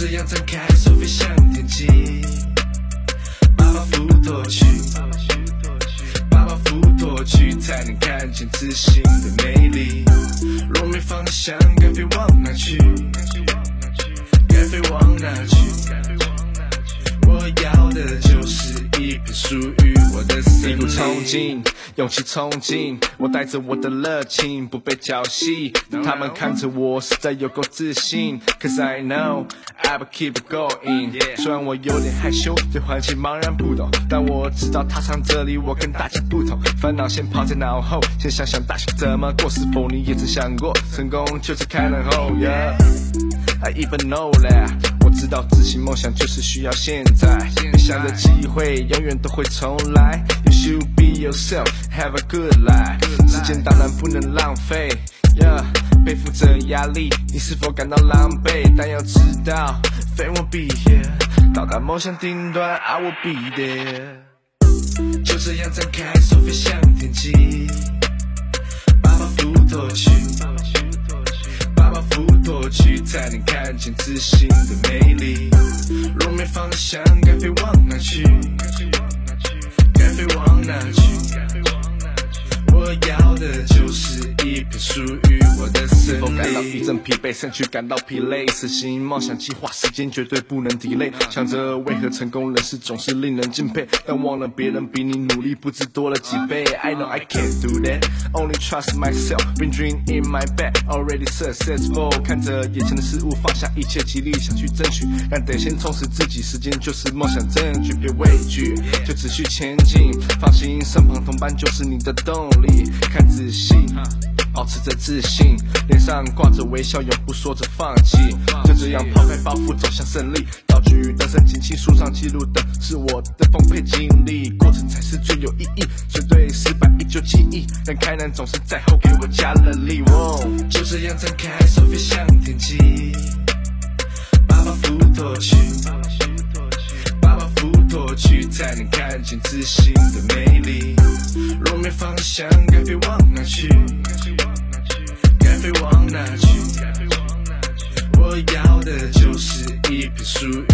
这样张开手飞向天际，把包袱脱去，把包袱脱去，才能看见自信的美丽。若没方向，该飞往哪去？该飞往哪去？我要的就是一片属于一股林。冲劲，勇气冲劲，我带着我的热情，不被浇熄。他们看着我，实在有够自信。Cause I know I will keep going。虽然我有点害羞，对环境茫然不懂，但我知道踏上这里，我跟大家不同。烦恼先抛在脑后，先想想大学怎么过。是否你也曾想过，成功就是开门后？Yeah。I even know that，我知道执行梦想就是需要现在。别想的机会永远都会重来，You should be yourself, have a good life。时间当然不能浪费，Yeah，背负着压力，你是否感到狼狈？但要知道，Fame will be here，到达梦想顶端，I will be there。就这样张开手飞向天际，才能看见自信的美丽。若没方向，该飞往哪去？属于我的森是否感到一。阵疲惫，身躯感到疲累？实行梦想计划，时间绝对不能 delay。想着为何成功人士总是令人敬佩，但忘了别人比你努力不知多了几倍。I know I can't do that, only trust myself. Been dreaming my bed, already successful. 看着眼前的事物，放下一切，极力想去争取，但得先充实自己。时间就是梦想证据，别畏惧，就持续前进。放心，身旁同伴就是你的动力。看仔细。保持着自信，脸上挂着微笑，永不说着放弃。就这样抛开包袱，走向胜利。道具的身锦旗书上记录的是我的丰沛经历，过程才是最有意义。虽对失败依旧记忆，但开南总是在后给我加了力。哦就这样张开手飞向天际，把包袱脱去，见自信的魅力。若没方向，该飞往哪去？该飞往哪去？我要的就是一片树叶。